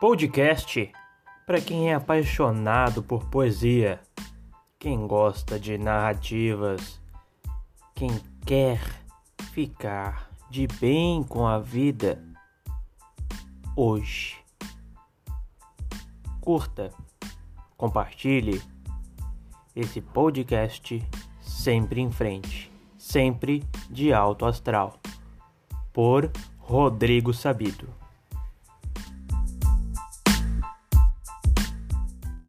Podcast para quem é apaixonado por poesia, quem gosta de narrativas, quem quer ficar de bem com a vida hoje. Curta, compartilhe esse podcast sempre em frente, sempre de alto astral. Por Rodrigo Sabido.